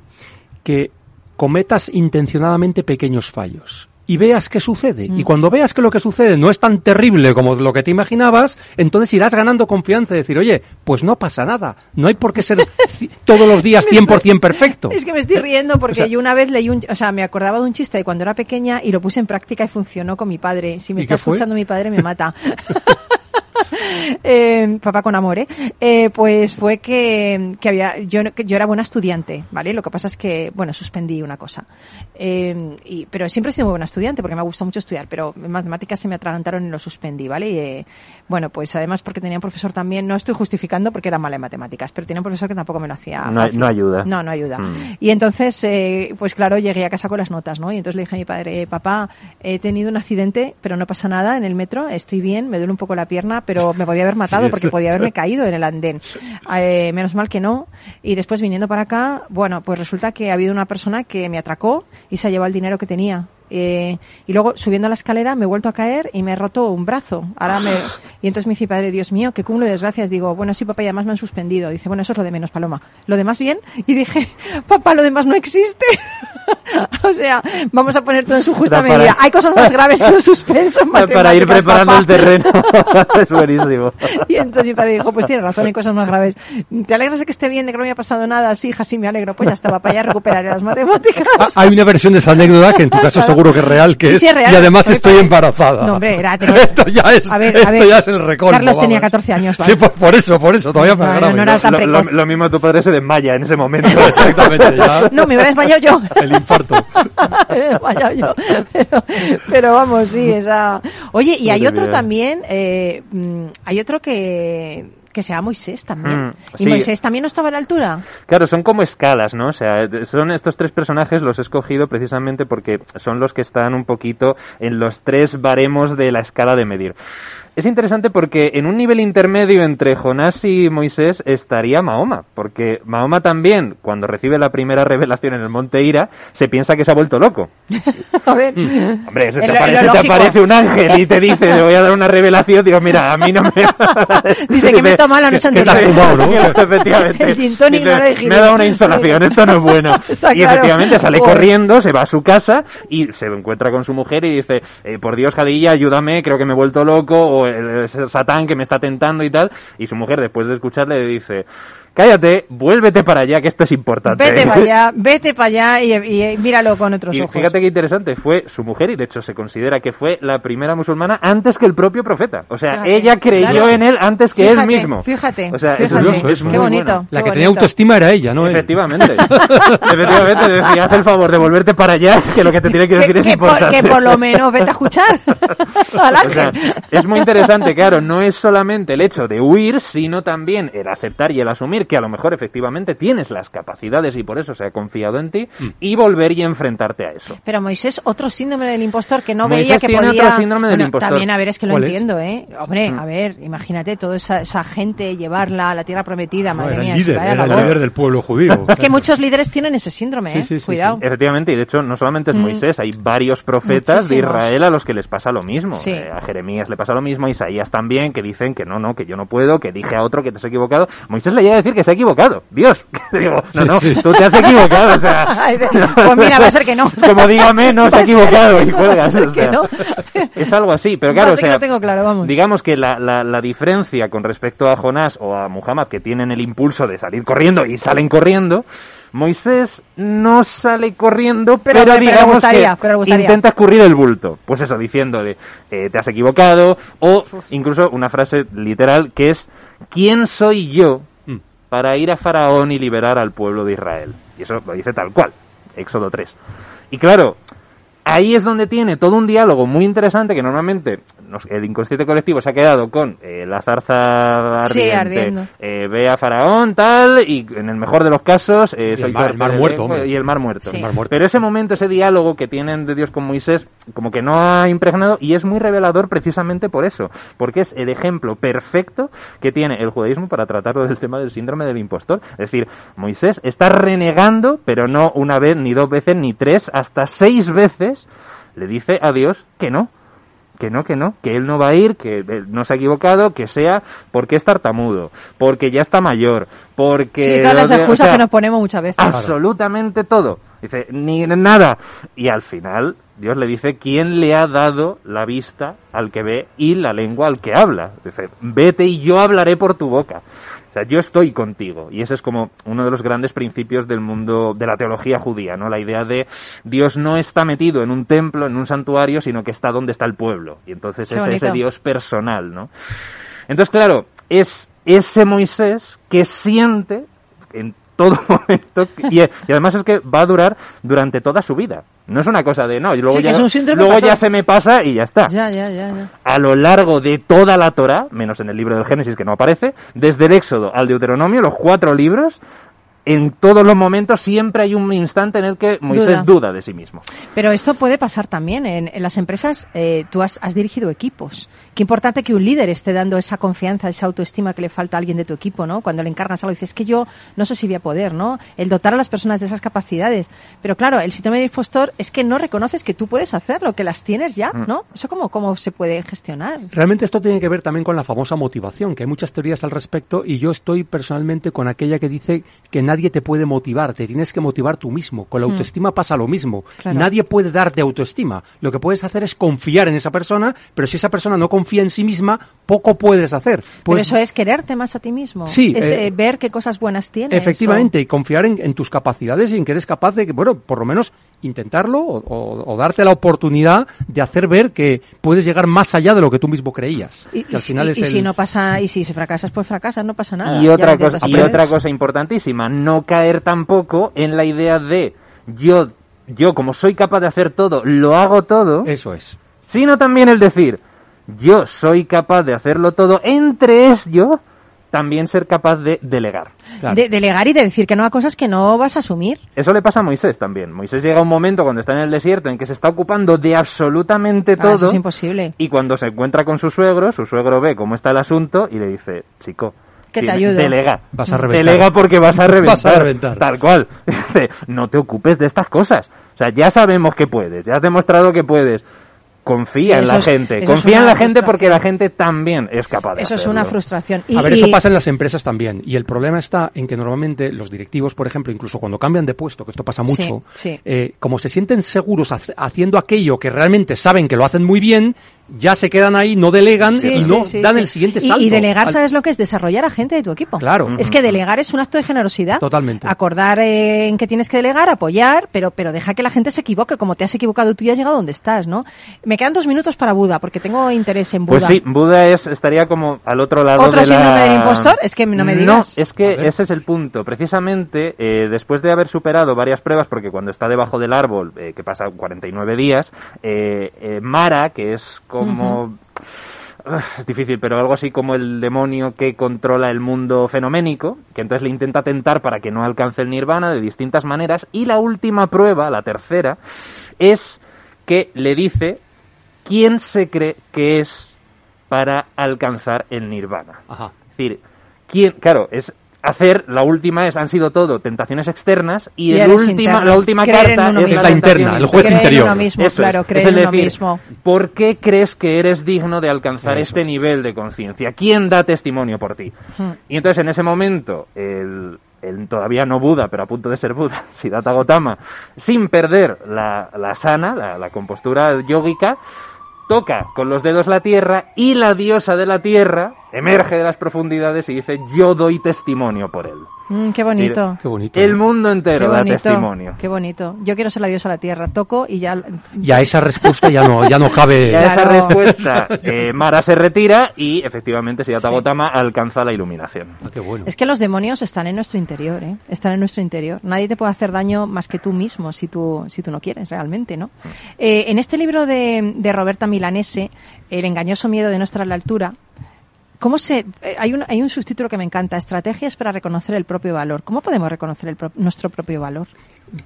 que cometas intencionadamente pequeños fallos y veas qué sucede. Mm. Y cuando veas que lo que sucede no es tan terrible como lo que te imaginabas, entonces irás ganando confianza y decir, oye, pues no pasa nada. No hay por qué ser todos los días 100% perfecto. Es que me estoy riendo porque O sea- yo una vez leí un, o sea, me acordaba de un chiste de cuando era pequeña y lo puse en práctica y funcionó con mi padre. Si me ¿Y está escuchando mi padre me mata. Eh, papá con amor, ¿eh? Eh, Pues fue que, que había, yo, no- que yo era buena estudiante, ¿vale? Lo que pasa es que, bueno, suspendí una cosa. Eh, y, pero siempre he sido muy buena estudiante porque me ha gustado mucho estudiar, pero en matemáticas se me atragantaron y lo suspendí, ¿vale? Y, bueno, pues además porque tenía un profesor también, no estoy justificando porque era mala en matemáticas, pero tenía un profesor que tampoco me lo hacía. No, no ayuda. No, no ayuda. Mm. Y entonces, pues claro, llegué a casa con las notas, ¿no? Y entonces le dije a mi padre, papá, he tenido un accidente, pero no pasa nada en el metro, estoy bien, me duele un poco la pierna, pero me podía haber matado Sí, porque podía haberme caído en el andén. Eh, menos mal que no. Y después viniendo para acá, bueno, pues resulta que ha habido una persona que me atracó y se ha llevado el dinero que tenía. Eh, y luego subiendo la escalera me he vuelto a caer y me he roto un brazo. Ahora me, y entonces me dice, padre, Dios mío, qué cúmulo de desgracias. Digo, bueno, sí, papá, y además me han suspendido. Dice, bueno, eso es lo de menos, Paloma. Lo demás bien. Y dije, papá, lo demás no existe. o sea, vamos a poner todo en su justa para- medida. Hay cosas más graves que un suspenso en Para ir preparando papá. el terreno. es buenísimo. Y entonces mi padre dijo, pues tienes razón, hay cosas más graves. ¿Te alegras de que esté bien, de que no me haya pasado nada? Sí, hija, sí, me alegro. Pues ya está, papá, ya recuperaré las matemáticas. Ah, Hay una versión de esa anécdota que en tu caso Claro. Seguro que es real, que Sí, es, sí, es real. y además estoy padre. embarazada. No, hombre, era- tenía- esto ya es, A ver, a esto ver, ya es el recolmo. Carlos tenía vamos. 14 años, ¿vale? Sí, por, por eso, por eso, todavía No, grave. no era tan Lo, lo- lo mismo tu padre se desmaya en ese momento. Exactamente, ya. No, me hubiera desmayado yo. El infarto. Me he desmayado yo. Pero, pero vamos, sí, esa... Oye, y hay otro también, eh, mm, hay otro que, que se llama Moisés también. Mm, ¿Y sí. Moisés también no estaba a la altura? Claro, son como escalas, ¿no? O sea, son estos tres personajes los he escogido precisamente porque son los que están un poquito en los tres baremos de la escala de medir. Es interesante porque en un nivel intermedio entre Jonás y Moisés estaría Mahoma, porque Mahoma también, cuando recibe la primera revelación en el monte Ira, se piensa que se ha vuelto loco. A ver. Hombre, se te, aparece, te aparece un ángel y te dice, te voy a dar una revelación, digo, mira, a mí no me... Dice que me he tomado la noche anterior. Me ha dado una insolación, esto no es bueno. Está y claro. efectivamente sale corriendo, se va a su casa y se encuentra con su mujer y dice, eh, por Dios, Jadilla, ayúdame, creo que me he vuelto loco, o el Satán que me está tentando y tal. Y su mujer, después de escucharle, le dice, cállate, vuélvete para allá, que esto es importante. Vete para allá, vete para allá y, y míralo con otros Y ojos. fíjate qué interesante, fue su mujer y de hecho se considera que fue la primera musulmana antes que el propio profeta. O sea, Fíjate, ella creyó claro. en él antes que Fíjate, él mismo. fíjate, o sea, es fíjate. curioso, es Qué muy bonito. bueno. La Qué que tenía bonito. autoestima era ella, ¿no? Efectivamente. Efectivamente, decía, haz el favor de volverte para allá, que lo que te tiene que decir que, es que por, importante. que por lo menos vete a escuchar O sea, es muy interesante, claro, no es solamente el hecho de huir, sino también el aceptar y el asumir que a lo mejor efectivamente tienes las capacidades y por eso se ha confiado en ti, Mm. y volver y enfrentarte a eso. Pero Moisés, otro síndrome del impostor que no Moisés veía que tiene podía. otro síndrome del Bueno, impostor. También, a ver, es que lo entiendo, ¿eh? Hombre, Mm. a ver, imagínate toda esa, esa gente llevarla a la tierra prometida, No, madre era mía. el líder, era el labor. líder del pueblo judío. Es que muchos líderes tienen ese síndrome, Sí, ¿eh? sí, sí, Cuidado. Efectivamente, y de hecho no solamente es Mm. Moisés, hay varios profetas de. Israel a los que les pasa lo mismo. Sí. Eh, a Jeremías le pasa lo mismo, a Isaías también, que dicen que no, no, que yo no puedo, que dije a otro que te has equivocado. Moisés le llega a decir que se ha equivocado. Dios, que digo, no, no, Sí, sí. tú te has equivocado, o sea... Pues mira, va a ser que no. Como dígame, no, se ha equivocado y o sea, no. Es algo así, pero claro, o que sea, lo tengo claro, vamos. digamos que la, la, la diferencia con respecto a Jonás o a Muhammad, que tienen el impulso de salir corriendo y salen corriendo, Moisés no sale corriendo, Pero- pero, digamos gustaría, que pero intenta escurrir el bulto. Pues eso, diciéndole, eh, te has equivocado, o incluso una frase literal que es, ¿quién soy yo. Para ir a Faraón y liberar al pueblo de Israel? Y eso lo dice tal cual, Éxodo 3. Y claro, ahí es donde tiene todo un diálogo muy interesante que normalmente el inconsciente colectivo se ha quedado con eh, la zarza Sí, ardiendo. eh, ve a Faraón, tal, y en el mejor de los casos eh, Y el soy mar- el muerto, y el mar muerto. Sí. El mar muerto. Pero ese momento, ese diálogo que tienen de Dios con Moisés, como que no ha impregnado y es muy revelador precisamente por eso, porque es el ejemplo perfecto que tiene el judaísmo para tratarlo del tema del síndrome del impostor. Es decir, Moisés está renegando, pero no una vez, ni dos veces, ni tres, hasta seis veces le dice a Dios que no. Que no, que no, que él no va a ir, que él no se ha equivocado, que sea porque es tartamudo, porque ya está mayor, porque... Sí, todas las o excusas sea, que nos ponemos muchas veces. absolutamente todo. Dice, ni nada. Y al final, Dios le dice, ¿quién le ha dado la vista al que ve y la lengua al que habla? Dice, vete y yo hablaré por tu boca. Sea, yo estoy contigo. Y ese es como uno de los grandes principios del mundo de la teología judía, ¿no? La idea de Dios no está metido en un templo, en un santuario, sino que está donde está el pueblo. Y entonces es ese. Dios personal, ¿no? Entonces, claro, es ese Moisés que siente en todo momento y, y además es que va a durar durante toda su vida. No es una cosa de no, y luego Sí, ya, luego ya se me pasa y ya está. Ya, ya, ya. A lo largo de toda la Torah, menos en el libro del Génesis que no aparece, desde el Éxodo al Deuteronomio, los cuatro libros, en todos los momentos siempre hay un instante en el que Moisés Duda. duda, de sí mismo. Pero esto puede pasar también en, en las empresas. eh, tú has, has dirigido equipos. Qué importante que un líder esté dando esa confianza, esa autoestima que le falta a alguien de tu equipo, ¿no? Cuando le encargas algo, dices, es que yo no sé si voy a poder, ¿no? El dotar a las personas de esas capacidades. Pero claro, el síndrome de impostor es que no reconoces que tú puedes hacerlo, que las tienes ya, Mm. ¿no? Eso cómo, cómo se puede gestionar. Realmente esto tiene que ver también con la famosa motivación, que hay muchas teorías al respecto y yo estoy personalmente con aquella que dice que nadie te puede motivar, te tienes que motivar tú mismo. Con la Mm. autoestima pasa lo mismo. Claro. Nadie puede darte autoestima. Lo que puedes hacer es confiar en esa persona, pero si esa persona no confía en sí misma, poco puedes hacer. Pero Pues, eso es quererte más a ti mismo. Sí, Es eh, eh, ver qué cosas buenas tienes. Efectivamente, y confiar en, en tus capacidades y en que eres capaz de, que, bueno, por lo menos intentarlo o, o- o darte la oportunidad de hacer ver que puedes llegar más allá de lo que tú mismo creías. Y, que al final y- es y el- si no pasa, y si fracasas, pues fracasas, no pasa nada. Y otra cosa, y otra cosa importantísima, no caer tampoco en la idea de yo, yo como soy capaz de hacer todo, lo hago todo, Eso es. sino también el decir yo soy capaz de hacerlo todo, entre es yo también ser capaz de delegar. Claro. De delegar y de decir que no a cosas que no vas a asumir. Eso le pasa a Moisés también. Moisés llega a un momento cuando está en el desierto en que se está ocupando de absolutamente Ah, todo. eso es imposible. Y cuando se encuentra con su suegro, su suegro ve cómo está el asunto y le dice, chico, Que te ayudo. Delega. Vas a reventar. Delega porque vas a reventar. Vas a reventar. Tal cual. Dice, no te ocupes de estas cosas. O sea, ya sabemos que puedes, ya has demostrado que puedes. Confía Sí, en la es- gente. Confía en la gente porque la gente también es capaz de Eso es una frustración. Y, a ver, y- eso pasa en las empresas también. Y el problema está en que normalmente los directivos, por ejemplo, incluso cuando cambian de puesto, que esto pasa mucho, Sí, sí. eh, como se sienten seguros haciendo aquello que realmente saben que lo hacen muy bien, ya se quedan ahí, no delegan Sí, y no sí, dan sí. el siguiente salto. Y, delegar, Al- ¿sabes lo que es? Desarrollar a gente de tu equipo. Claro. Es que delegar es un acto de generosidad. Totalmente. Acordar eh, en que tienes que delegar, apoyar, pero, pero deja que la gente se equivoque, como te has equivocado tú y has llegado donde estás, ¿no? Me quedan dos minutos para Buda, porque tengo interés en Buda. Pues sí, Buda es, estaría como al otro lado ¿Otro de la... síndrome del impostor? Es que no me digas. No, es que ese es el punto. Precisamente, eh, después de haber superado varias pruebas, porque cuando está debajo del árbol, eh, que pasa 49 días, eh, eh, Mara, que es como... es difícil, pero algo así como el demonio que controla el mundo fenoménico, que entonces le intenta tentar para que no alcance el nirvana de distintas maneras. Y la última prueba, la tercera, es que le dice quién se cree que es para alcanzar el nirvana. Ajá. Es decir, quién, claro, es hacer, la última es, han sido todo tentaciones externas y, Y el última, interno. la última Creer carta es mismo. La interna, el juez Creer en interior. uno mismo, Eso es. claro, Es creer el en uno decir, mismo. ¿Por qué crees que eres digno de alcanzar Eso este es. nivel de conciencia? ¿Quién da testimonio por ti? Hmm. Y entonces en ese momento, el, el todavía no Buda, pero a punto de ser Buda, Siddhartha Gautama, sin perder la, la sana, la, la compostura yógica, toca con los dedos la tierra y la diosa de la tierra emerge de las profundidades y dice, yo doy testimonio por él. Mm, qué bonito. Qué bonito. El mundo Qué entero da testimonio. qué bonito. Yo quiero ser la diosa de la tierra. Toco y ya. Y a esa respuesta ya no, ya no cabe. Y a esa respuesta, eh, Mara se retira y efectivamente Siddhartha Gautama alcanza la iluminación. Ah, qué bueno. Es que los demonios están en nuestro interior, ¿eh? Están en nuestro interior. Nadie te puede hacer daño más que tú mismo si tú, si tú no quieres realmente, ¿no? Eh, en este libro de, de Roberta Milanese, El engañoso miedo de no estar a la altura, ¿cómo se, eh, hay, un, hay un subtítulo que me encanta, Estrategias para reconocer el propio valor. ¿Cómo podemos reconocer el pro- nuestro propio valor?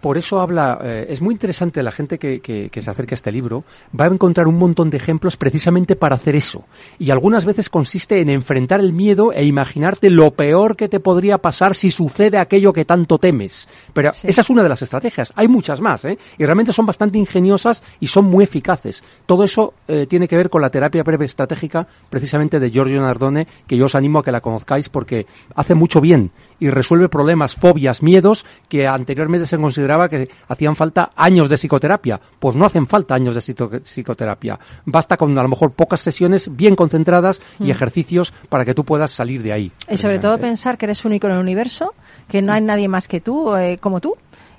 Por eso habla, eh, es muy interesante la gente que, que- que se acerca a este libro, va a encontrar un montón de ejemplos precisamente para hacer eso. Y algunas veces consiste en enfrentar el miedo e imaginarte lo peor que te podría pasar si sucede aquello que tanto temes. Pero Sí. esa es una de las estrategias. Hay muchas más, ¿eh? Y realmente son bastante ingeniosas y son muy eficaces. Todo eso eh, tiene que ver con la terapia breve estratégica, precisamente de Giorgio Nardone, que yo os animo a que la conozcáis porque hace mucho bien y resuelve problemas, fobias, miedos que anteriormente se consideraba que hacían falta años de psicoterapia. Pues no hacen falta años de psicoterapia. Basta con a lo mejor pocas sesiones bien concentradas y ejercicios para que tú puedas salir de ahí. Y sobre todo pensar que eres único en el universo, que no hay nadie más que tú, eh, como tú,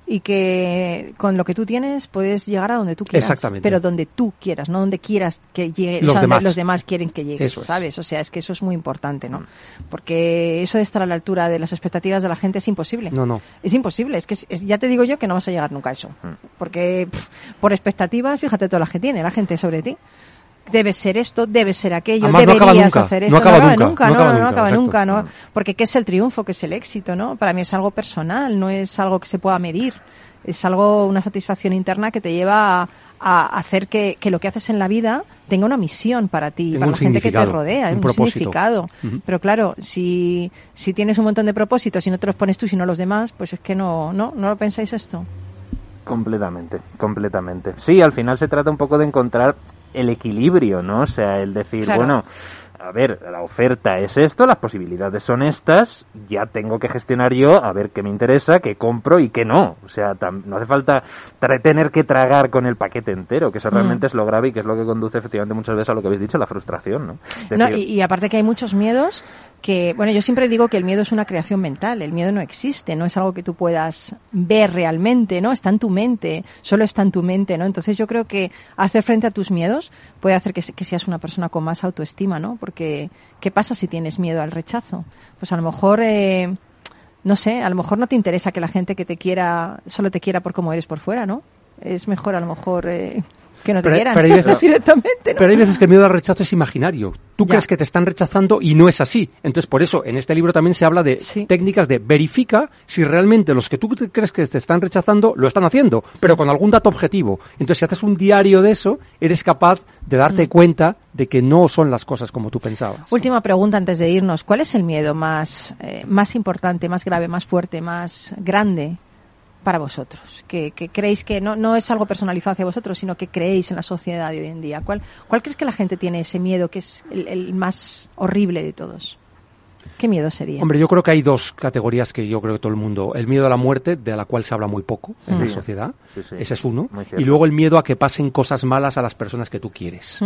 y que con lo que tú tienes puedes llegar a donde tú quieras. Exactamente. Pero donde tú quieras, no donde quieras que llegue, Los o sea, donde demás. los demás quieren que llegues, Eso es. ¿sabes? O sea, es que eso es muy importante, ¿no? Porque eso de estar a la altura de las expectativas de la gente es imposible. No, no. Es imposible, es que es- es- ya te digo yo que no vas a llegar nunca a eso. Porque pff, por expectativas, fíjate todas las que tiene la gente sobre ti. Debe ser esto, debe ser aquello, Además, no acaba deberías nunca, hacer no esto. acaba nunca, nunca, no no, acaba no, no nunca, nunca, ¿no? Porque ¿qué es el triunfo? ¿Qué es el éxito? ¿no? Para mí es algo personal, no es algo que se pueda medir. Es algo, una satisfacción interna que te lleva a, a hacer que, que lo que haces en la vida tenga una misión para ti, para la gente que te rodea, un un, propósito. significado. Pero claro, si, si tienes un montón de propósitos y no te los pones tú, sino los demás, pues es que no, no, no lo pensáis esto. Completamente, completamente. Sí, al final se trata un poco de encontrar el equilibrio, ¿no? O sea, el decir, Claro. bueno, a ver, la oferta es esto, las posibilidades son estas, ya tengo que gestionar yo a ver qué me interesa, qué compro y qué no. O sea, no hace falta tener que tragar con el paquete entero, que eso Mm. realmente es lo grave y que es lo que conduce efectivamente muchas veces a lo que habéis dicho, la frustración, ¿no? No, y aparte que hay muchos miedos que, bueno, yo siempre digo que el miedo es una creación mental, el miedo no existe, no es algo que tú puedas ver realmente, ¿no? Está en tu mente, solo está en tu mente, ¿no? Entonces yo creo que hacer frente a tus miedos puede hacer que, que seas una persona con más autoestima, ¿no? Porque, ¿qué pasa si tienes miedo al rechazo? Pues a lo mejor, eh, no sé, a lo mejor no te interesa que la gente que te quiera, solo te quiera por cómo eres por fuera, ¿no? Es mejor a lo mejor eh, que no te Pero- quieran pero hay veces- directamente, ¿no? Pero hay veces que el miedo al rechazo es imaginario. Tú Ya. crees que te están rechazando y no es así. Entonces, por eso, en este libro también se habla de Sí. técnicas de verifica si realmente los que tú crees que te están rechazando lo están haciendo, pero con algún dato objetivo. Entonces, si haces un diario de eso, eres capaz de Mm. darte cuenta de que no son las cosas como tú pensabas. Última pregunta antes de irnos. ¿Cuál es el miedo más, eh, más importante, más grave, más fuerte, más grande para vosotros? Que, que creéis que no, no es algo personalizado hacia vosotros, sino que creéis en la sociedad de hoy en día. ¿Cuál, cuál crees que la gente tiene ese miedo que es el, el más horrible de todos? ¿Qué miedo sería? Hombre, yo creo que hay dos categorías que yo creo que todo el mundo. El miedo a la muerte, de la cual se habla muy poco en la Sí. sociedad. Sí, sí. Ese es uno. Y luego el miedo a que pasen cosas malas a las personas que tú quieres.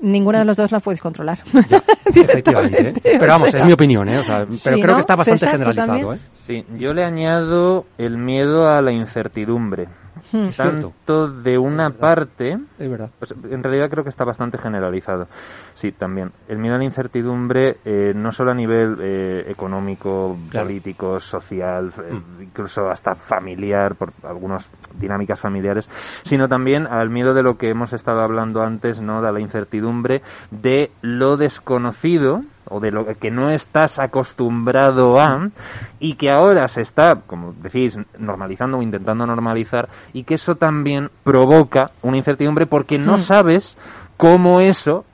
Ninguna de los dos la puedes controlar. Efectivamente. ¿eh? Pero vamos, es mi opinión, ¿eh? O sea, pero creo ¿no? que está bastante César, ¿tú generalizado? ¿eh? Sí, yo le añado el miedo a la incertidumbre. Es cierto. tanto de una parte Es verdad. pues, en realidad creo que está bastante generalizado. Sí, también. El miedo a la incertidumbre, eh, no solo a nivel eh, económico, Claro. político, social, eh, incluso hasta familiar, por algunas dinámicas familiares, sino también al miedo de lo que hemos estado hablando antes, ¿no? De la incertidumbre de lo desconocido o de lo que no estás acostumbrado a y que ahora se está, como decís, normalizando o intentando normalizar y que eso también provoca una incertidumbre porque no Hmm. sabes cómo eso,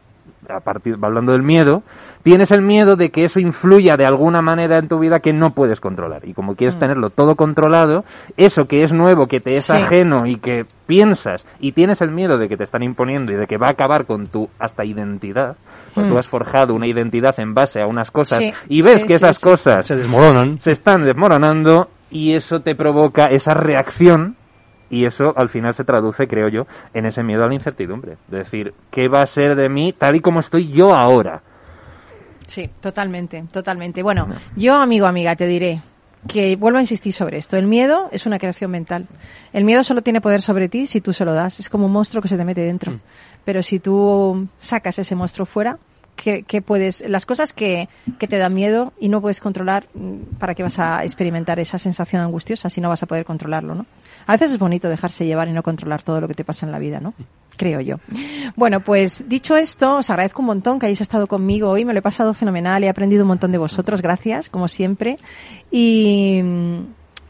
a partir, hablando del miedo, tienes el miedo de que eso influya de alguna manera en tu vida que no puedes controlar. Y como quieres Mm. tenerlo todo controlado, eso que es nuevo, que te es Sí. ajeno y que piensas y tienes el miedo de que te están imponiendo y de que va a acabar con tu hasta identidad, Mm. tú has forjado una identidad en base a unas cosas Sí, y ves sí, que sí, esas sí. cosas Se desmoronan. se están desmoronando y eso te provoca esa reacción y eso al final se traduce, creo yo, en ese miedo a la incertidumbre. De decir, ¿qué va a ser de mí tal y como estoy yo ahora? Sí, totalmente, totalmente. Bueno, yo, amigo, amiga, te diré que vuelvo a insistir sobre esto. El miedo es una creación mental. El miedo solo tiene poder sobre ti si tú se lo das. Es como un monstruo que se te mete dentro. Pero si tú sacas ese monstruo fuera, ¿qué, qué puedes? Las cosas que, que te dan miedo y no puedes controlar, mm, ¿para qué vas a experimentar esa sensación angustiosa si no vas a poder controlarlo, no? A veces es bonito dejarse llevar y no controlar todo lo que te pasa en la vida, ¿no? Creo yo. Bueno, pues dicho esto, os agradezco un montón que hayáis estado conmigo hoy. Me lo he pasado fenomenal, he aprendido un montón de vosotros. Gracias, como siempre. Y mm,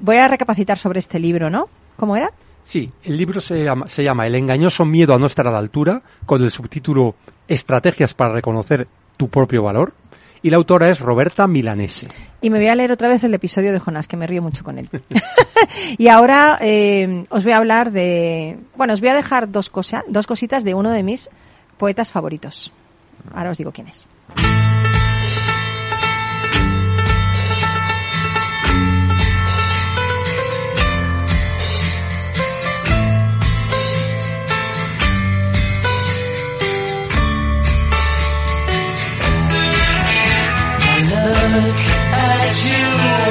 voy a recapacitar sobre este libro, ¿no? ¿Cómo era? Sí, el libro se llama, se llama El engañoso miedo a no estar a la altura, con el subtítulo Estrategias para reconocer tu propio valor. Y la autora es Roberta Milanese. Y me voy a leer otra vez el episodio de Jonás, que me río mucho con él. y ahora eh, os voy a hablar de... Bueno, os voy a dejar dos, cosa, dos cositas de uno de mis poetas favoritos. Ahora os digo quién es.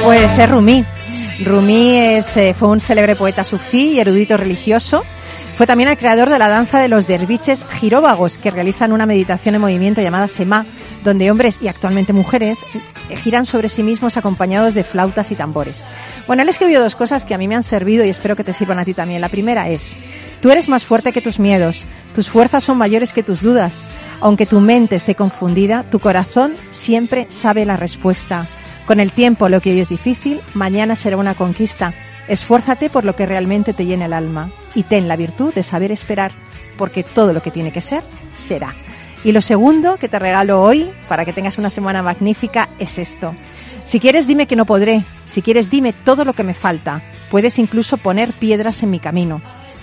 Pues es Rumi. Rumi es, eh, fue un célebre poeta sufí y erudito religioso. Fue también el creador de la danza de los derviches giróvagos, que realizan una meditación en movimiento llamada Sema, donde hombres y actualmente mujeres eh, giran sobre sí mismos acompañados de flautas y tambores. Bueno, él escribió dos cosas que a mí me han servido y espero que te sirvan a ti también. La primera es, tú eres más fuerte que tus miedos, tus fuerzas son mayores que tus dudas. Aunque tu mente esté confundida, tu corazón siempre sabe la respuesta. Con el tiempo lo que hoy es difícil, mañana será una conquista. Esfuérzate por lo que realmente te llena el alma y ten la virtud de saber esperar, porque todo lo que tiene que ser, será. Y lo segundo que te regalo hoy, para que tengas una semana magnífica, es esto. Si quieres, dime que no podré. Si quieres, dime todo lo que me falta. Puedes incluso poner piedras en mi camino.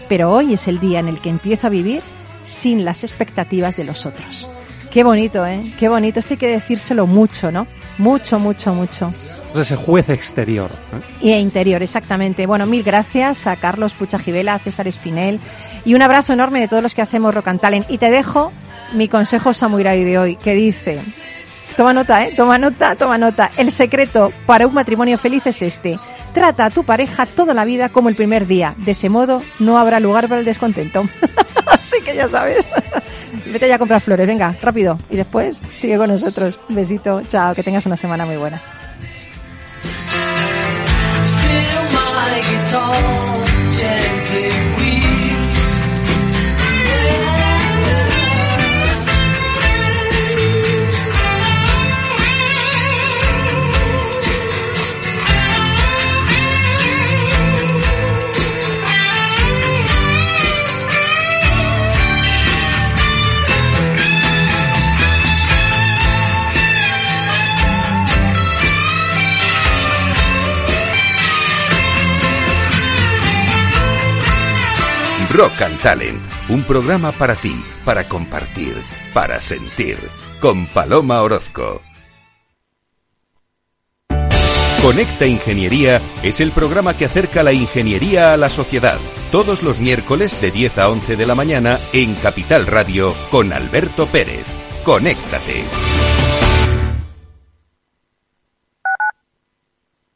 Pero hoy es el día en el que empiezo a vivir sin las expectativas de los otros. Qué bonito, ¿eh? Qué bonito. Esto hay que decírselo mucho, ¿no? Mucho, mucho, mucho. Ese juez exterior. ¿eh? Y interior, exactamente. Bueno, mil gracias a Carlos Puchajivela, a César Espinel y un abrazo enorme de todos los que hacemos Rock and Talent. Y te dejo mi consejo samurai de hoy, que dice, toma nota, eh, toma nota, toma nota. El secreto para un matrimonio feliz es este. Trata a tu pareja toda la vida como el primer día. De ese modo no habrá lugar para el descontento. Así que ya sabes. Vete ya a comprar flores, venga, rápido. Y después sigue con nosotros. Besito, chao, que tengas una semana muy buena. Rock Talent, un programa para ti, para compartir, para sentir, con Paloma Orozco. Conecta Ingeniería es el programa que acerca la ingeniería a la sociedad. Todos los miércoles de 10 a 11 de la mañana en Capital Radio con Alberto Pérez. Conéctate.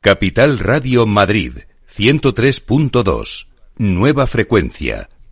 Capital Radio Madrid 103.2. Nueva frecuencia,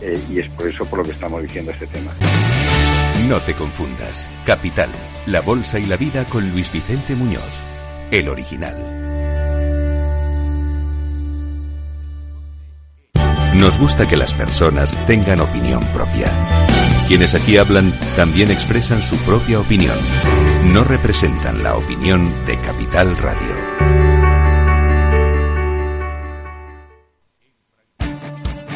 eh, y es por eso por lo que estamos diciendo este tema. No te confundas. Capital, La Bolsa y la Vida con Luis Vicente Muñoz, el original. Nos gusta que las personas tengan opinión propia. Quienes aquí hablan también expresan su propia opinión. No representan la opinión de Capital Radio.